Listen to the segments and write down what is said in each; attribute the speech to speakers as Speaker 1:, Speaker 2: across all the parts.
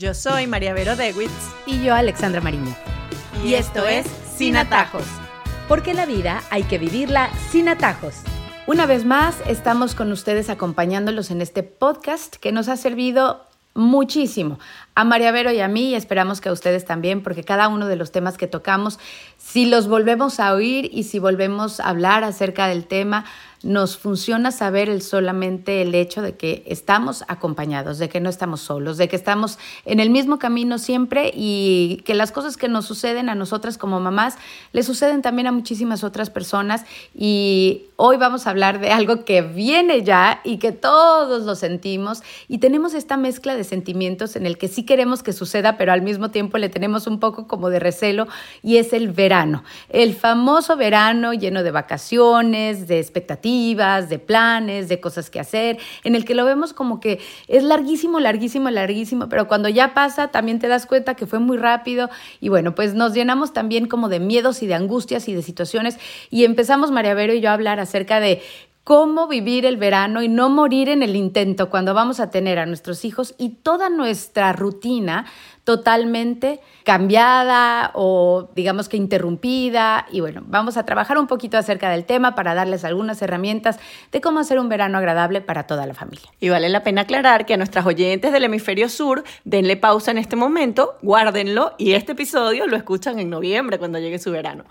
Speaker 1: Yo soy María Vero Dewitz.
Speaker 2: Y yo, Alexandra Mariño.
Speaker 1: Y, esto es Sin Atajos.
Speaker 2: Porque la vida hay que vivirla sin atajos. Una vez más, estamos con ustedes acompañándolos en este podcast que nos ha servido muchísimo a María Vero y a mí y esperamos que a ustedes también, porque cada uno de los temas que tocamos, si los volvemos a oír y si volvemos a hablar acerca del tema, nos funciona saber el solamente el hecho de que estamos acompañados, de que no estamos solos, de que estamos en el mismo camino siempre y que las cosas que nos suceden a nosotras como mamás le suceden también a muchísimas otras personas y hoy vamos a hablar de algo que viene ya y que todos lo sentimos y tenemos esta mezcla de sentimientos en el que sí queremos que suceda, pero al mismo tiempo le tenemos un poco como de recelo y es el verano, el famoso verano lleno de vacaciones, de expectativas de planes, de cosas que hacer, en el que lo vemos como que es larguísimo, larguísimo, larguísimo, pero cuando ya pasa también te das cuenta que fue muy rápido y bueno, pues nos llenamos también como de miedos y de angustias y de situaciones y empezamos María Vero y yo a hablar acerca de cómo vivir el verano y no morir en el intento cuando vamos a tener a nuestros hijos y toda nuestra rutina totalmente cambiada o digamos que interrumpida. Y bueno, vamos a trabajar un poquito acerca del tema para darles algunas herramientas de cómo hacer un verano agradable para toda la familia.
Speaker 1: Y vale la pena aclarar que a nuestras oyentes del hemisferio sur, denle pausa en este momento, guárdenlo y este episodio lo escuchan en noviembre cuando llegue su verano.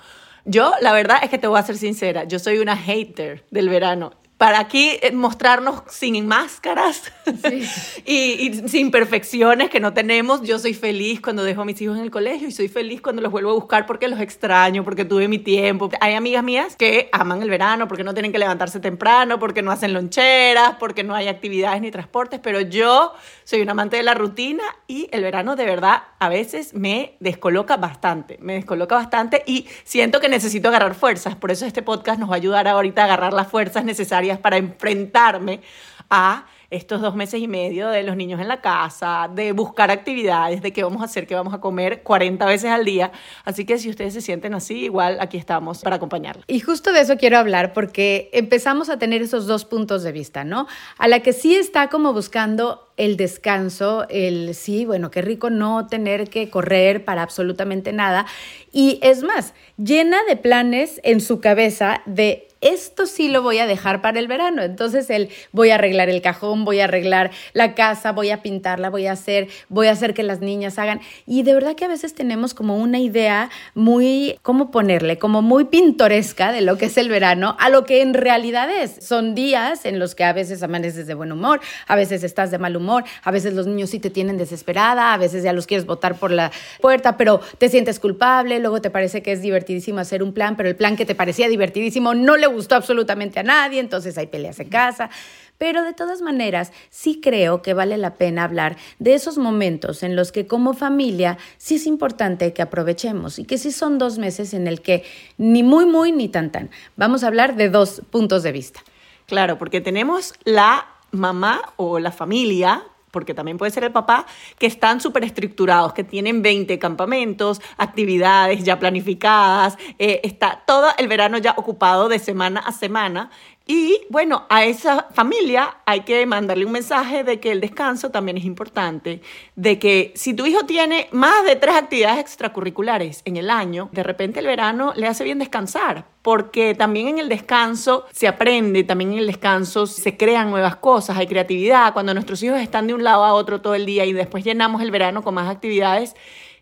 Speaker 1: Yo, la verdad es que te voy a ser sincera, yo soy una hater del verano para aquí eh, mostrarnos sin máscaras y, sin perfecciones que no tenemos. Yo soy feliz cuando dejo a mis hijos en el colegio y soy feliz cuando los vuelvo a buscar porque los extraño, porque tuve mi tiempo. Hay amigas mías que aman el verano porque no tienen que levantarse temprano, porque no hacen loncheras, porque no hay actividades ni transportes, pero yo soy un amante de la rutina y el verano de verdad a veces me descoloca bastante, me descoloca bastante y siento que necesito agarrar fuerzas. Por eso este podcast nos va a ayudar ahorita a agarrar las fuerzas necesarias para enfrentarme a estos dos meses y medio de los niños en la casa, de buscar actividades, de qué vamos a hacer, qué vamos a comer 40 veces al día. Así que si ustedes se sienten así, igual aquí estamos para acompañarlos.
Speaker 2: Y justo de eso quiero hablar porque empezamos a tener esos dos puntos de vista, ¿no? A la que sí está como buscando el descanso, el sí, bueno, qué rico no tener que correr para absolutamente nada. Y es más, llena de planes en su cabeza de esto sí lo voy a dejar para el verano. Entonces, el voy a arreglar el cajón, voy a arreglar la casa, voy a pintarla, voy a hacer, voy a hacer que las niñas hagan. Y de verdad que a veces tenemos como una idea muy, ¿cómo ponerle? Como muy pintoresca de lo que es el verano, a lo que en realidad es. Son días en los que a veces amaneces de buen humor, a veces estás de mal humor, a veces los niños sí te tienen desesperada, a veces ya los quieres botar por la puerta, pero te sientes culpable, luego te parece que es divertidísimo hacer un plan, pero el plan que te parecía divertidísimo no le gustó absolutamente a nadie, entonces hay peleas en casa. Pero de todas maneras, sí creo que vale la pena hablar de esos momentos en los que como familia sí es importante que aprovechemos y que sí son dos meses en el que ni muy, muy, ni tan, tan. Vamos a hablar de dos puntos de vista.
Speaker 1: Claro, porque tenemos la mamá o la familia porque también puede ser el papá, que están súper estructurados, que tienen 20 campamentos, actividades ya planificadas, eh, está todo el verano ya ocupado de semana a semana. Y bueno, a esa familia hay que mandarle un mensaje de que el descanso también es importante, de que si tu hijo tiene más de tres actividades extracurriculares en el año, de repente el verano le hace bien descansar, porque también en el descanso se aprende, también en el descanso se crean nuevas cosas, hay creatividad. Cuando nuestros hijos están de un lado a otro todo el día y después llenamos el verano con más actividades,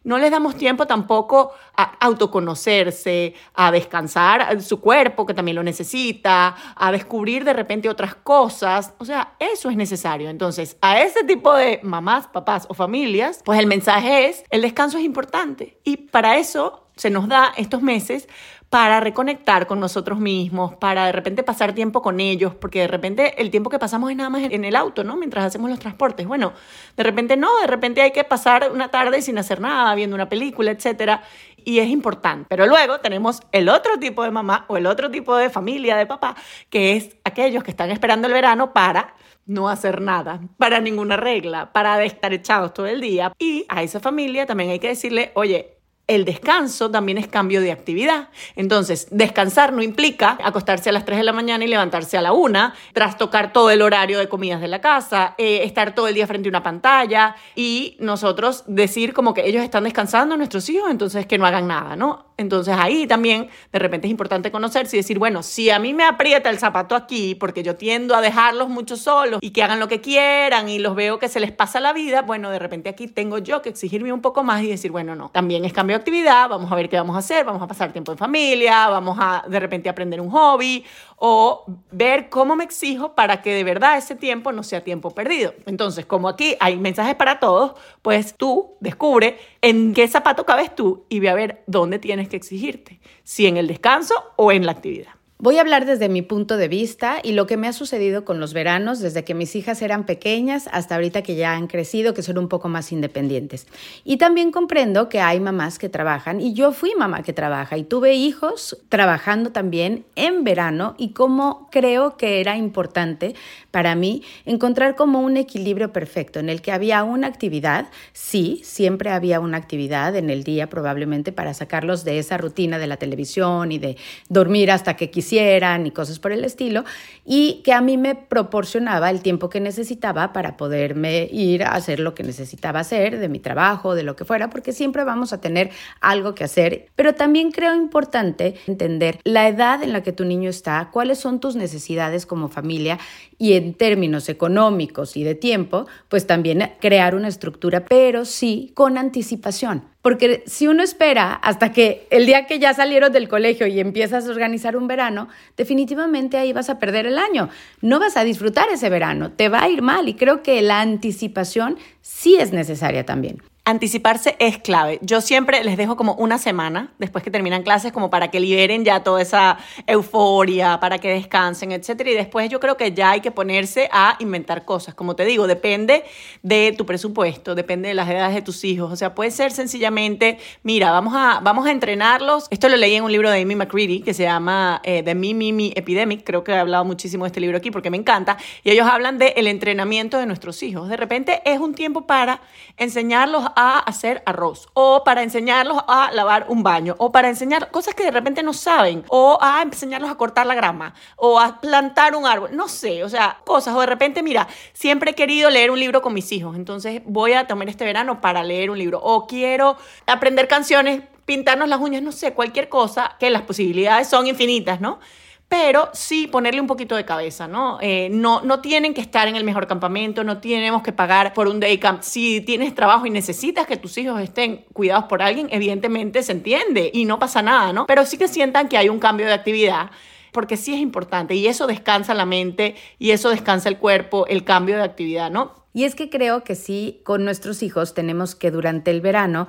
Speaker 1: no les damos tiempo tampoco a autoconocerse, a descansar su cuerpo, que también lo necesita, a descubrir de repente otras cosas. O sea, eso es necesario. Entonces, a ese tipo de mamás, papás o familias, pues el mensaje es, el descanso es importante. Y para eso se nos da estos meses para reconectar con nosotros mismos, para de repente pasar tiempo con ellos, porque de repente el tiempo que pasamos es nada más en el auto, ¿no? Mientras hacemos los transportes. Bueno, de repente no, de repente hay que pasar una tarde sin hacer nada, viendo una película, etcétera, y es importante. Pero luego tenemos el otro tipo de mamá o el otro tipo de familia de papá, que es aquellos que están esperando el verano para no hacer nada, para ninguna regla, para estar echados todo el día. Y a esa familia también hay que decirle, oye, el descanso también es cambio de actividad. Entonces, descansar no implica acostarse a las 3 de la mañana y levantarse a la 1, trastocar todo el horario de comidas de la casa, eh, estar todo el día frente a una pantalla y nosotros decir como que ellos están descansando, nuestros hijos, entonces que no hagan nada, ¿no? Entonces ahí también de repente es importante conocerse y decir, bueno, si a mí me aprieta el zapato aquí porque yo tiendo a dejarlos mucho solos y que hagan lo que quieran y los veo que se les pasa la vida, bueno, de repente aquí tengo yo que exigirme un poco más y decir, bueno, no, también es cambio actividad, vamos a ver qué vamos a hacer, vamos a pasar tiempo en familia, vamos a de repente aprender un hobby o ver cómo me exijo para que de verdad ese tiempo no sea tiempo perdido. Entonces, como aquí hay mensajes para todos, pues tú descubre en qué zapato cabes tú y ve a ver dónde tienes que exigirte, si en el descanso o en la actividad.
Speaker 2: Voy a hablar desde mi punto de vista y lo que me ha sucedido con los veranos desde que mis hijas eran pequeñas hasta ahorita que ya han crecido, que son un poco más independientes. Y también comprendo que hay mamás que trabajan y yo fui mamá que trabaja y tuve hijos trabajando también en verano y como creo que era importante para mí encontrar como un equilibrio perfecto en el que había una actividad, sí, siempre había una actividad en el día probablemente para sacarlos de esa rutina de la televisión y de dormir hasta que quisieran y cosas por el estilo, y que a mí me proporcionaba el tiempo que necesitaba para poderme ir a hacer lo que necesitaba hacer, de mi trabajo, de lo que fuera, porque siempre vamos a tener algo que hacer, pero también creo importante entender la edad en la que tu niño está, cuáles son tus necesidades como familia y en términos económicos y de tiempo, pues también crear una estructura, pero sí con anticipación. Porque si uno espera hasta que el día que ya salieron del colegio y empiezas a organizar un verano, definitivamente ahí vas a perder el año. No vas a disfrutar ese verano, te va a ir mal y creo que la anticipación sí es necesaria también
Speaker 1: anticiparse es clave. Yo siempre les dejo como una semana después que terminan clases como para que liberen ya toda esa euforia, para que descansen, etcétera. Y después yo creo que ya hay que ponerse a inventar cosas. Como te digo, depende de tu presupuesto, depende de las edades de tus hijos. O sea, puede ser sencillamente, mira, vamos a, vamos a entrenarlos. Esto lo leí en un libro de Amy McCready que se llama eh, The Me, Me, Epidemic. Creo que he hablado muchísimo de este libro aquí porque me encanta. Y ellos hablan del el entrenamiento de nuestros hijos. De repente es un tiempo para enseñarlos a hacer arroz o para enseñarlos a lavar un baño o para enseñar cosas que de repente no saben o a enseñarlos a cortar la grama o a plantar un árbol, no sé, o sea, cosas o de repente, mira, siempre he querido leer un libro con mis hijos, entonces voy a tomar este verano para leer un libro o quiero aprender canciones, pintarnos las uñas, no sé, cualquier cosa, que las posibilidades son infinitas, ¿no? Pero sí ponerle un poquito de cabeza, ¿no? Eh, ¿no? No tienen que estar en el mejor campamento, no tenemos que pagar por un day camp. Si tienes trabajo y necesitas que tus hijos estén cuidados por alguien, evidentemente se entiende y no pasa nada, ¿no? Pero sí que sientan que hay un cambio de actividad porque sí es importante y eso descansa la mente y eso descansa el cuerpo, el cambio de actividad, ¿no?
Speaker 2: Y es que creo que sí, con nuestros hijos tenemos que durante el verano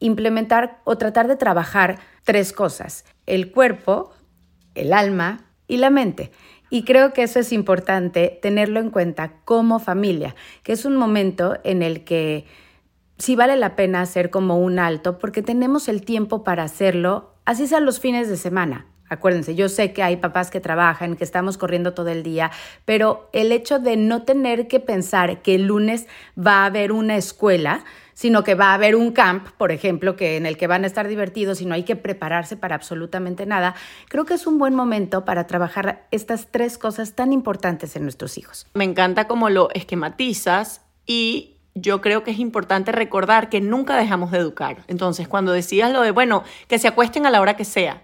Speaker 2: implementar o tratar de trabajar tres cosas. El cuerpo, el alma y la mente. Y creo que eso es importante tenerlo en cuenta como familia, que es un momento en el que sí vale la pena hacer como un alto porque tenemos el tiempo para hacerlo, así sean los fines de semana. Acuérdense, yo sé que hay papás que trabajan, que estamos corriendo todo el día, pero el hecho de no tener que pensar que el lunes va a haber una escuela, sino que va a haber un camp, por ejemplo, que en el que van a estar divertidos y no hay que prepararse para absolutamente nada, creo que es un buen momento para trabajar estas tres cosas tan importantes en nuestros hijos.
Speaker 1: Me encanta cómo lo esquematizas y yo creo que es importante recordar que nunca dejamos de educar. Entonces, cuando decías lo de, bueno, que se acuesten a la hora que sea,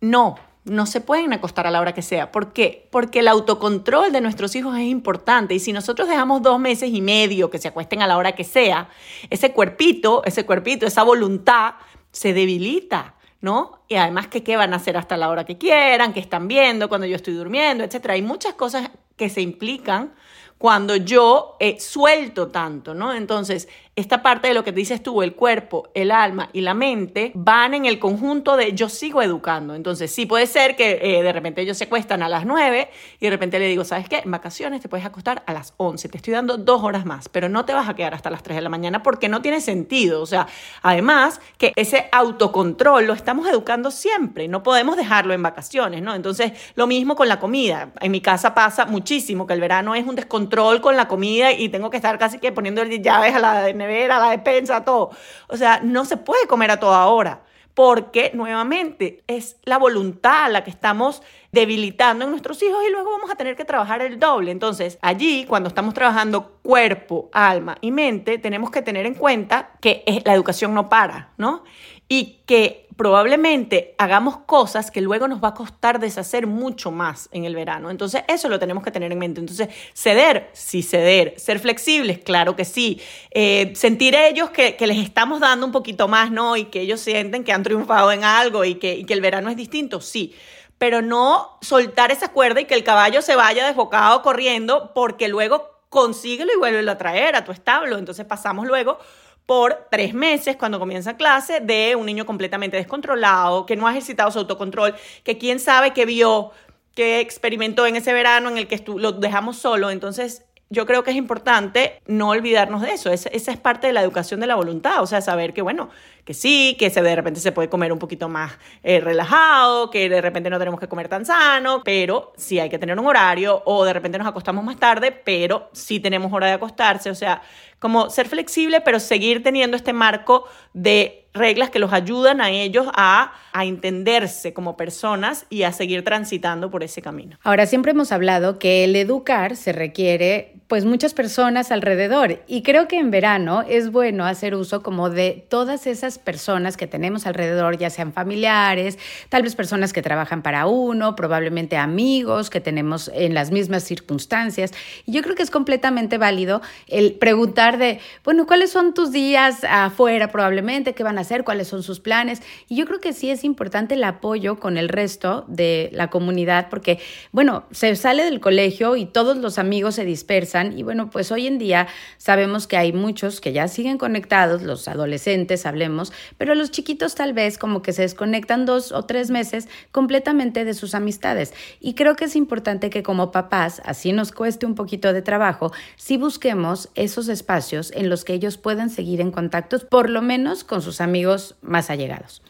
Speaker 1: no, no se pueden acostar a la hora que sea. ¿Por qué? Porque el autocontrol de nuestros hijos es importante y si nosotros dejamos dos meses y medio que se acuesten a la hora que sea, ese cuerpito, ese cuerpito, esa voluntad se debilita. ¿No? Y además que qué van a hacer hasta la hora que quieran, que están viendo cuando yo estoy durmiendo, etcétera. Hay muchas cosas que se implican cuando yo eh, suelto tanto, ¿no? Entonces, esta parte de lo que dices tú, el cuerpo, el alma y la mente, van en el conjunto de yo sigo educando. Entonces, sí puede ser que eh, de repente ellos se acuestan a las 9 y de repente le digo, ¿sabes qué? En vacaciones te puedes acostar a las 11, te estoy dando dos horas más, pero no te vas a quedar hasta las 3 de la mañana porque no tiene sentido. O sea, además que ese autocontrol lo estamos educando siempre, no podemos dejarlo en vacaciones, ¿no? Entonces, lo mismo con la comida. En mi casa pasa muchísimo que el verano es un descontrol con la comida y tengo que estar casi que poniendo llaves a la nevera, la despensa, todo. O sea, no se puede comer a toda hora porque nuevamente es la voluntad la que estamos debilitando en nuestros hijos y luego vamos a tener que trabajar el doble. Entonces, allí, cuando estamos trabajando cuerpo, alma y mente, tenemos que tener en cuenta que la educación no para, ¿no? Y que probablemente hagamos cosas que luego nos va a costar deshacer mucho más en el verano. Entonces, eso lo tenemos que tener en mente. Entonces, ceder, sí ceder. Ser flexibles, claro que sí. Eh, sentir ellos que, les estamos dando un poquito más, ¿no? Y que ellos sienten que han triunfado en algo y que, que el verano es distinto, sí. Pero no soltar esa cuerda y que el caballo se vaya desbocado corriendo porque luego consíguelo y vuelve a traer a tu establo. Entonces pasamos luego por tres meses cuando comienza clase de un niño completamente descontrolado, que no ha ejercitado su autocontrol, que quién sabe qué vio, qué experimentó en ese verano en el que lo dejamos solo. Entonces, yo creo que es importante no olvidarnos de eso. Esa, es parte de la educación de la voluntad, o sea, saber que, bueno, que sí, que se, de repente se puede comer un poquito más eh, relajado, que de repente no tenemos que comer tan sano, pero sí hay que tener un horario o de repente nos acostamos más tarde, pero sí tenemos hora de acostarse, o sea, como ser flexible, pero seguir teniendo este marco de reglas que los ayudan a ellos a, a, entenderse como personas y a seguir transitando por ese camino.
Speaker 2: Ahora, siempre hemos hablado que el educar se requiere pues muchas personas alrededor y creo que en verano es bueno hacer uso como de todas esas personas que tenemos alrededor, ya sean familiares, tal vez personas que trabajan para uno, probablemente amigos que tenemos en las mismas circunstancias. Y yo creo que es completamente válido el preguntar de, bueno, ¿cuáles son tus días afuera probablemente? ¿Qué van a hacer? ¿Cuáles son sus planes? Y yo creo que sí es importante el apoyo con el resto de la comunidad porque, bueno, se sale del colegio y todos los amigos se dispersan y bueno, pues hoy en día sabemos que hay muchos que ya siguen conectados, los adolescentes hablemos, pero los chiquitos tal vez como que se desconectan dos o tres meses completamente de sus amistades. Y creo que es importante que como papás, así nos cueste un poquito de trabajo, si busquemos esos espacios en los que ellos puedan seguir en contacto, por lo menos con sus amigos más allegados.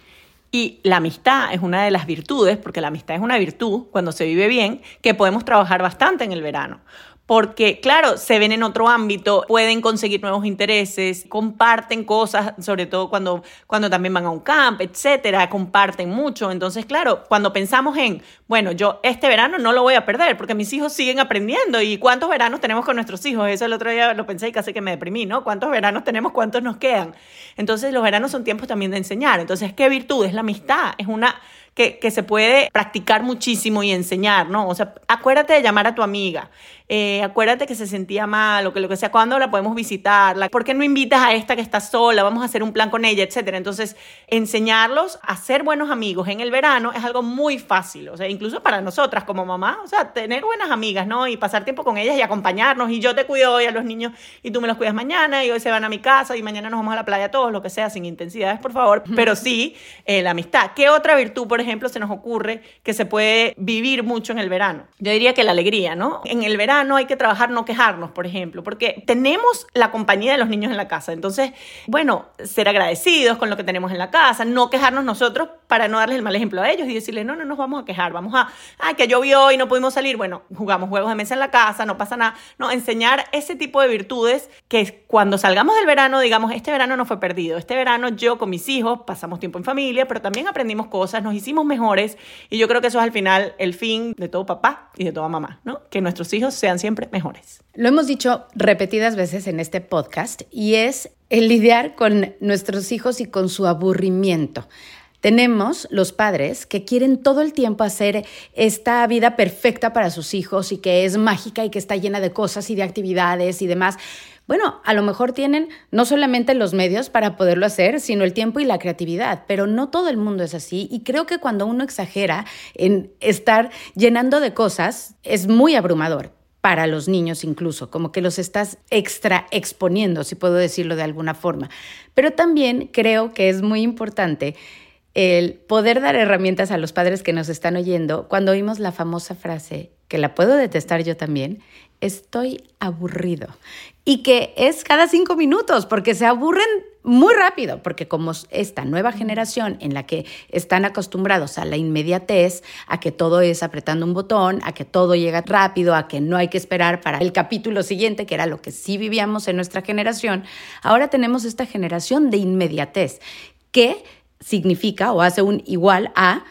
Speaker 1: Y la amistad es una de las virtudes, porque la amistad es una virtud cuando se vive bien, que podemos trabajar bastante en el verano porque claro, se ven en otro ámbito, pueden conseguir nuevos intereses, comparten cosas, sobre todo cuando, cuando también van a un camp, etcétera, comparten mucho. Entonces, claro, cuando pensamos en, bueno, yo este verano no lo voy a perder porque mis hijos siguen aprendiendo y cuántos veranos tenemos con nuestros hijos, eso el otro día lo pensé y casi que me deprimí, ¿no? ¿Cuántos veranos tenemos? ¿Cuántos nos quedan? Entonces, los veranos son tiempos también de enseñar. Entonces, ¿qué virtud? Es la amistad, es una que, que, se puede practicar muchísimo y enseñar, ¿no? O sea, acuérdate de llamar a tu amiga, eh, acuérdate que se sentía mal o que lo que sea, ¿cuándo la podemos visitar? ¿Por qué no invitas a esta que está sola? Vamos a hacer un plan con ella, etcétera. Entonces, enseñarlos a ser buenos amigos en el verano es algo muy fácil, o sea, incluso para nosotras como mamá, o sea, tener buenas amigas, ¿no? Y pasar tiempo con ellas y acompañarnos y yo te cuido hoy a los niños y tú me los cuidas mañana y hoy se van a mi casa y mañana nos vamos a la playa todos, lo que sea, sin intensidades, por favor, pero sí eh, la amistad. ¿Qué otra virtud, por ejemplo, ejemplo, se nos ocurre que se puede vivir mucho en el verano? Yo diría que la alegría, ¿no? En el verano hay que trabajar no quejarnos, por ejemplo, porque tenemos la compañía de los niños en la casa. Entonces, bueno, ser agradecidos con lo que tenemos en la casa, no quejarnos nosotros para no darles el mal ejemplo a ellos y decirles, no, no nos vamos a quejar, vamos a, ay, que llovió y no pudimos salir, bueno, jugamos juegos de mesa en la casa, no pasa nada. No, enseñar ese tipo de virtudes que cuando salgamos del verano, digamos, este verano no fue perdido, este verano yo con mis hijos pasamos tiempo en familia, pero también aprendimos cosas, nos hicimos mejores y yo creo que eso es al final el fin de todo papá y de toda mamá, ¿no? Que nuestros hijos sean siempre mejores.
Speaker 2: Lo hemos dicho repetidas veces en este podcast y es el lidiar con nuestros hijos y con su aburrimiento. Tenemos los padres que quieren todo el tiempo hacer esta vida perfecta para sus hijos y que es mágica y que está llena de cosas y de actividades y demás. Bueno, a lo mejor tienen no solamente los medios para poderlo hacer, sino el tiempo y la creatividad, pero no todo el mundo es así y creo que cuando uno exagera en estar llenando de cosas es muy abrumador para los niños incluso, como que los estás extra exponiendo, si puedo decirlo de alguna forma. Pero también creo que es muy importante el poder dar herramientas a los padres que nos están oyendo cuando oímos la famosa frase, que la puedo detestar yo también, estoy aburrido. Y que es cada cinco minutos, porque se aburren muy rápido, porque como esta nueva generación en la que están acostumbrados a la inmediatez, a que todo es apretando un botón, a que todo llega rápido, a que no hay que esperar para el capítulo siguiente, que era lo que sí vivíamos en nuestra generación, ahora tenemos esta generación de inmediatez, que significa o hace un igual a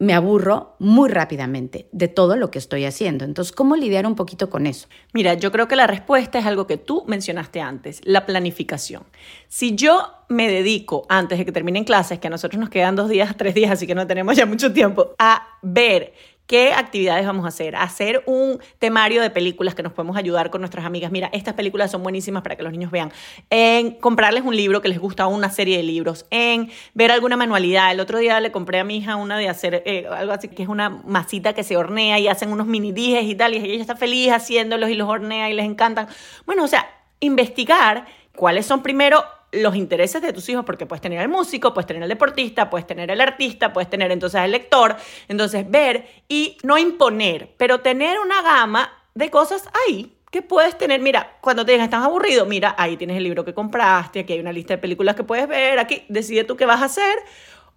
Speaker 2: me aburro muy rápidamente de todo lo que estoy haciendo. Entonces, ¿cómo lidiar un poquito con eso?
Speaker 1: Mira, yo creo que la respuesta es algo que tú mencionaste antes, la planificación. Si yo me dedico antes de que terminen clases, que a nosotros nos quedan dos días, tres días, así que no tenemos ya mucho tiempo, a ver ¿Qué actividades vamos a hacer? Hacer un temario de películas que nos podemos ayudar con nuestras amigas. Mira, estas películas son buenísimas para que los niños vean. En comprarles un libro que les gusta, una serie de libros. En ver alguna manualidad. El otro día le compré a mi hija una de hacer eh, algo así, que es una masita que se hornea y hacen unos mini dijes y tal. Y ella está feliz haciéndolos y los hornea y les encantan. Bueno, o sea, investigar cuáles son primero los intereses de tus hijos, porque puedes tener al músico, puedes tener al deportista, puedes tener al artista, puedes tener entonces al lector, entonces ver y no imponer, pero tener una gama de cosas ahí que puedes tener, mira, cuando te digas estás aburrido, mira, ahí tienes el libro que compraste, aquí hay una lista de películas que puedes ver, aquí decide tú qué vas a hacer,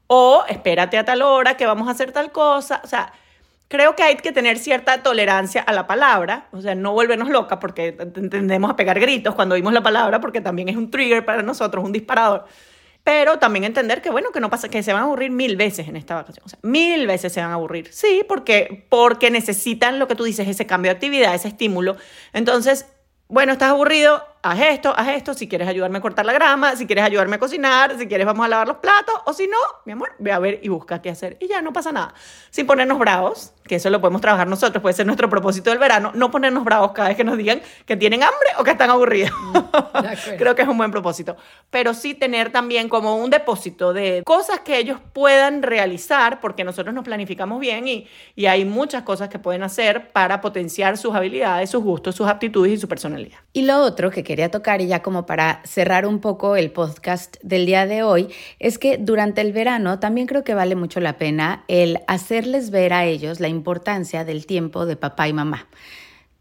Speaker 1: o espérate a tal hora que vamos a hacer tal cosa, o sea, creo que hay que tener cierta tolerancia a la palabra, o sea, no volvernos locas porque tendemos a pegar gritos cuando oímos la palabra porque también es un trigger para nosotros, un disparador. Pero también entender que, bueno, que no pasa, que se van a aburrir mil veces en esta vacación. O sea, mil veces se van a aburrir. Sí, porque, porque necesitan lo que tú dices, ese cambio de actividad, ese estímulo. Entonces, bueno, estás aburrido, haz esto, haz esto, si quieres ayudarme a cortar la grama, si quieres ayudarme a cocinar, si quieres vamos a lavar los platos, o si no, mi amor, ve a ver y busca qué hacer. Y ya no pasa nada. Sin ponernos bravos, que eso lo podemos trabajar nosotros, puede ser nuestro propósito del verano, no ponernos bravos cada vez que nos digan que tienen hambre o que están aburridos. Mm, Creo que es un buen propósito. Pero sí tener también como un depósito de cosas que ellos puedan realizar, porque nosotros nos planificamos bien y, y hay muchas cosas que pueden hacer para potenciar sus habilidades, sus gustos, sus aptitudes y su personalidad.
Speaker 2: Y lo otro que quería tocar y ya como para cerrar un poco el podcast del día de hoy, es que durante el verano también creo que vale mucho la pena el hacerles ver a ellos la importancia del tiempo de papá y mamá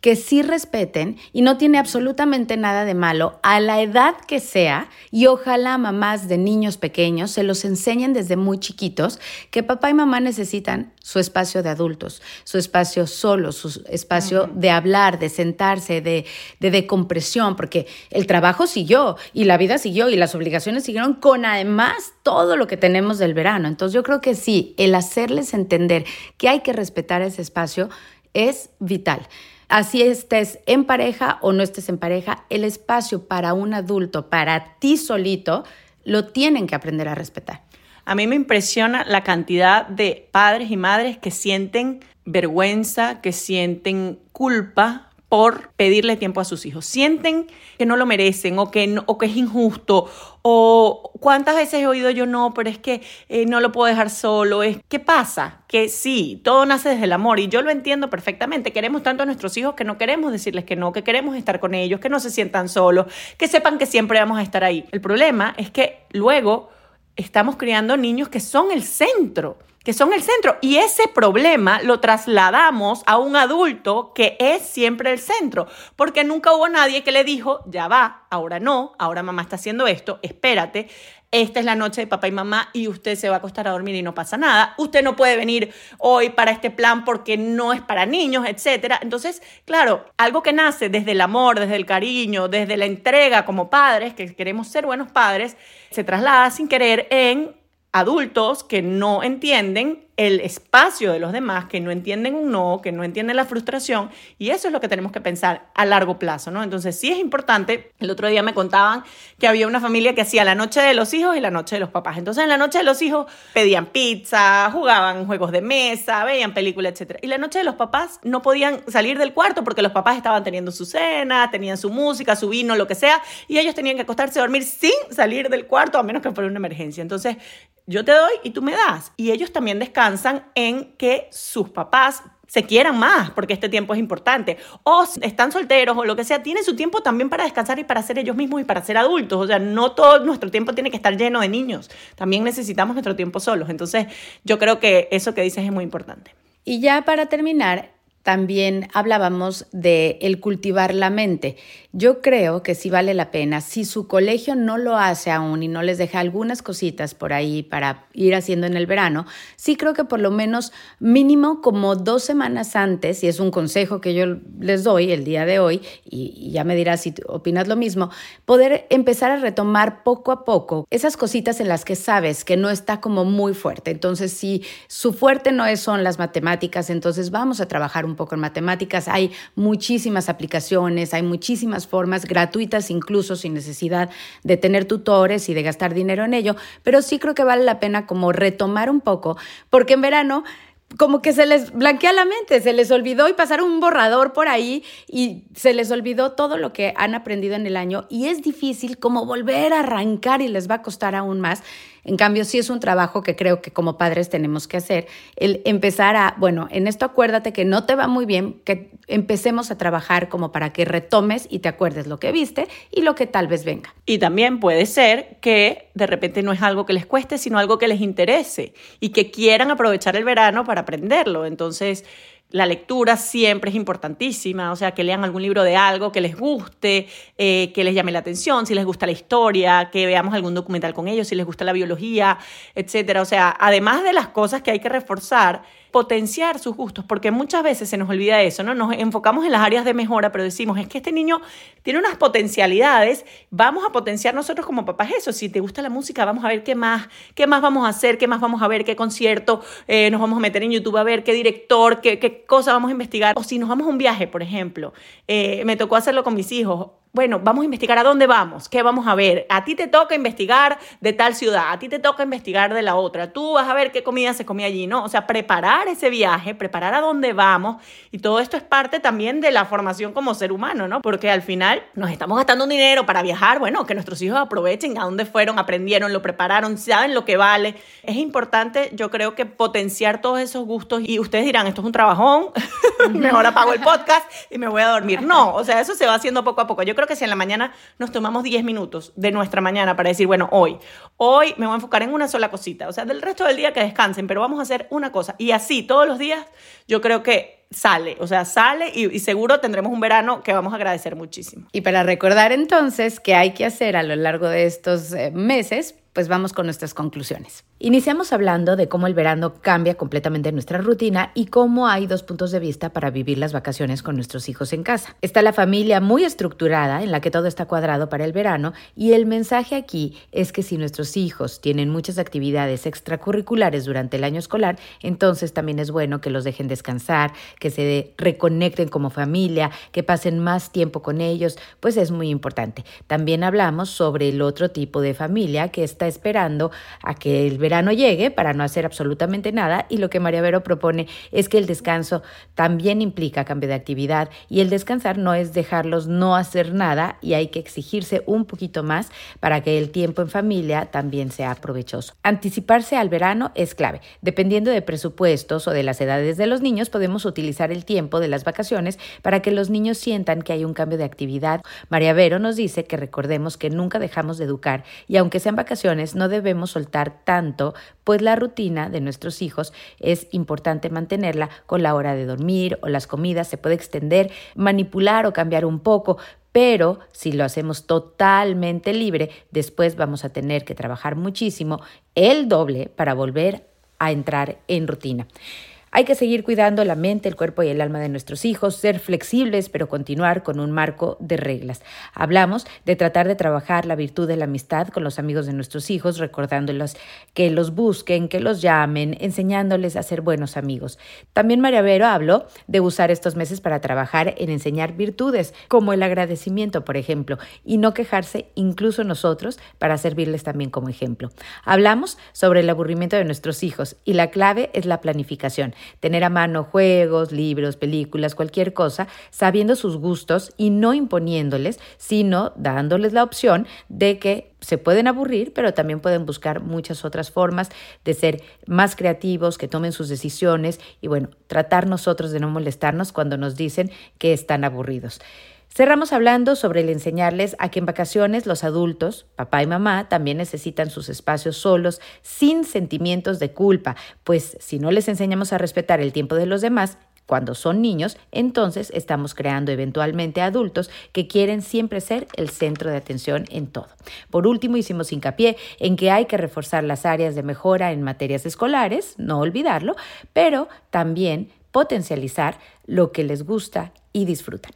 Speaker 2: que sí respeten y no tiene absolutamente nada de malo a la edad que sea y ojalá mamás de niños pequeños se los enseñen desde muy chiquitos que papá y mamá necesitan su espacio de adultos, su espacio solo, su espacio de hablar, de sentarse, de, de decompresión, porque el trabajo siguió y la vida siguió y las obligaciones siguieron con además todo lo que tenemos del verano. Entonces yo creo que sí, el hacerles entender que hay que respetar ese espacio es vital así estés en pareja o no estés en pareja, el espacio para un adulto, para ti solito, lo tienen que aprender a respetar.
Speaker 1: A mí me impresiona la cantidad de padres y madres que sienten vergüenza, que sienten culpa por pedirle tiempo a sus hijos. Sienten que no lo merecen o que, o que es injusto o cuántas veces he oído yo no, pero es que eh, no lo puedo dejar solo. Es, ¿Qué pasa? Que sí, todo nace desde el amor y yo lo entiendo perfectamente. Queremos tanto a nuestros hijos que no queremos decirles que no, que queremos estar con ellos, que no se sientan solos, que sepan que siempre vamos a estar ahí. El problema es que luego estamos criando niños que son el centro que son el centro. Y ese problema lo trasladamos a un adulto que es siempre el centro, porque nunca hubo nadie que le dijo, ya va, ahora no, ahora mamá está haciendo esto, espérate. Esta es la noche de papá y mamá y usted se va a acostar a dormir y no pasa nada. Usted no puede venir hoy para este plan porque no es para niños, etc. Entonces, claro, algo que nace desde el amor, desde el cariño, desde la entrega como padres, que queremos ser buenos padres, se traslada sin querer en adultos que no entienden el espacio de los demás, que no entienden un no, que no entienden la frustración, y eso es lo que tenemos que pensar a largo plazo, ¿no? Entonces sí es importante, el otro día me contaban que había una familia que hacía la noche de los hijos y la noche de los papás, entonces en la noche de los hijos pedían pizza, jugaban juegos de mesa, veían películas, etc. Y la noche de los papás no podían salir del cuarto porque los papás estaban teniendo su cena, tenían su música, su vino, lo que sea, y ellos tenían que acostarse a dormir sin salir del cuarto a menos que fuera una emergencia. Entonces yo te doy y tú me das. Y ellos también descansan en que sus papás se quieran más, porque este tiempo es importante. O están solteros o lo que sea, tienen su tiempo también para descansar y para ser ellos mismos y para ser adultos. O sea, no todo nuestro tiempo tiene que estar lleno de niños. También necesitamos nuestro tiempo solos. Entonces, yo creo que eso que dices es muy importante.
Speaker 2: Y ya para terminar, también hablábamos de el cultivar la mente yo creo que sí vale la pena, si su colegio no lo hace aún y no les deja algunas cositas por ahí para ir haciendo en el verano, sí creo que por lo menos mínimo como dos semanas antes, y es un consejo que yo les doy el día de hoy, y, ya me dirás si opinas lo mismo, poder empezar a retomar poco a poco esas cositas en las que sabes que no está como muy fuerte. Entonces, si su fuerte no es, son las matemáticas, entonces vamos a trabajar un poco en matemáticas. Hay muchísimas aplicaciones, hay muchísimas formas gratuitas, incluso sin necesidad de tener tutores y de gastar dinero en ello, pero sí creo que vale la pena como retomar un poco, porque en verano como que se les blanquea la mente, se les olvidó y pasaron un borrador por ahí y se les olvidó todo lo que han aprendido en el año y es difícil como volver a arrancar y les va a costar aún más. En cambio, sí es un trabajo que creo que como padres tenemos que hacer, el empezar a, bueno, en esto acuérdate que no te va muy bien, que empecemos a trabajar como para que retomes y te acuerdes lo que viste y lo que tal vez venga.
Speaker 1: Y también puede ser que de repente no es algo que les cueste, sino algo que les interese y que quieran aprovechar el verano para aprenderlo. Entonces, la lectura siempre es importantísima, o sea, que lean algún libro de algo que les guste, eh, que les llame la atención, si les gusta la historia, que veamos algún documental con ellos, si les gusta la biología, etcétera. O sea, además de las cosas que hay que reforzar, potenciar sus gustos, porque muchas veces se nos olvida eso, ¿no? Nos enfocamos en las áreas de mejora, pero decimos, es que este niño tiene unas potencialidades, vamos a potenciar nosotros como papás eso. Si te gusta la música, vamos a ver qué más, qué más vamos a hacer, qué más vamos a ver, qué concierto eh, nos vamos a meter en YouTube a ver, qué director, qué, qué cosa vamos a investigar. O si nos vamos a un viaje, por ejemplo, eh, me tocó hacerlo con mis hijos bueno, vamos a investigar a dónde vamos, qué vamos a ver. A ti te toca investigar de tal ciudad, a ti te toca investigar de la otra. Tú vas a ver qué comida se comía allí, ¿no? O sea, preparar ese viaje, preparar a dónde vamos. Y todo esto es parte también de la formación como ser humano, ¿no? Porque al final nos estamos gastando dinero para viajar. Bueno, que nuestros hijos aprovechen a dónde fueron, aprendieron, lo prepararon, saben lo que vale. Es importante, yo creo que potenciar todos esos gustos. Y ustedes dirán, esto es un trabajón, mejor apago el podcast y me voy a dormir. No, o sea, eso se va haciendo poco a poco. Yo creo que si en la mañana nos tomamos 10 minutos de nuestra mañana para decir, bueno, hoy, hoy me voy a enfocar en una sola cosita, o sea, del resto del día que descansen, pero vamos a hacer una cosa. Y así, todos los días, yo creo que sale, o sea, sale y, seguro tendremos un verano que vamos a agradecer muchísimo.
Speaker 2: Y para recordar entonces qué hay que hacer a lo largo de estos eh, meses, pues vamos con nuestras conclusiones. Iniciamos hablando de cómo el verano cambia completamente nuestra rutina y cómo hay dos puntos de vista para vivir las vacaciones con nuestros hijos en casa. Está la familia muy estructurada en la que todo está cuadrado para el verano y el mensaje aquí es que si nuestros hijos tienen muchas actividades extracurriculares durante el año escolar, entonces también es bueno que los dejen descansar, que se reconecten como familia, que pasen más tiempo con ellos, pues es muy importante. También hablamos sobre el otro tipo de familia que está esperando a que el verano no llegue para no hacer absolutamente nada y lo que María Vero propone es que el descanso también implica cambio de actividad y el descansar no es dejarlos no hacer nada y hay que exigirse un poquito más para que el tiempo en familia también sea provechoso. Anticiparse al verano es clave. Dependiendo de presupuestos o de las edades de los niños, podemos utilizar el tiempo de las vacaciones para que los niños sientan que hay un cambio de actividad. María Vero nos dice que recordemos que nunca dejamos de educar y aunque sean vacaciones, no debemos soltar tanto pues la rutina de nuestros hijos es importante mantenerla con la hora de dormir o las comidas, se puede extender, manipular o cambiar un poco, pero si lo hacemos totalmente libre, después vamos a tener que trabajar muchísimo, el doble, para volver a entrar en rutina. Hay que seguir cuidando la mente, el cuerpo y el alma de nuestros hijos, ser flexibles, pero continuar con un marco de reglas. Hablamos de tratar de trabajar la virtud de la amistad con los amigos de nuestros hijos, recordándolos que los busquen, que los llamen, enseñándoles a ser buenos amigos. También María Vero habló de usar estos meses para trabajar en enseñar virtudes, como el agradecimiento, por ejemplo, y no quejarse incluso nosotros para servirles también como ejemplo. Hablamos sobre el aburrimiento de nuestros hijos y la clave es la planificación tener a mano juegos, libros, películas, cualquier cosa, sabiendo sus gustos y no imponiéndoles, sino dándoles la opción de que se pueden aburrir, pero también pueden buscar muchas otras formas de ser más creativos, que tomen sus decisiones y bueno, tratar nosotros de no molestarnos cuando nos dicen que están aburridos. Cerramos hablando sobre el enseñarles a que en vacaciones los adultos, papá y mamá, también necesitan sus espacios solos, sin sentimientos de culpa, pues si no les enseñamos a respetar el tiempo de los demás, cuando son niños, entonces estamos creando eventualmente adultos que quieren siempre ser el centro de atención en todo. Por último, hicimos hincapié en que hay que reforzar las áreas de mejora en materias escolares, no olvidarlo, pero también potencializar lo que les gusta y disfrutan.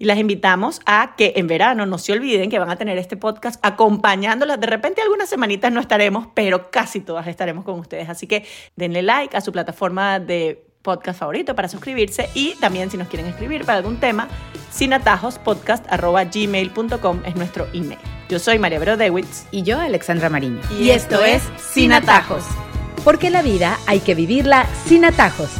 Speaker 1: Y las invitamos a que en verano no se olviden que van a tener este podcast acompañándolas. De repente algunas semanitas no estaremos, pero casi todas estaremos con ustedes. Así que denle like a su plataforma de podcast favorito para suscribirse y también si nos quieren escribir para algún tema, sin atajos podcast@gmail.com es nuestro email. Yo soy María Vero Dewitz
Speaker 2: y yo Alexandra Mariño.
Speaker 1: Y, esto es Sin Atajos.
Speaker 2: Porque la vida hay que vivirla sin atajos.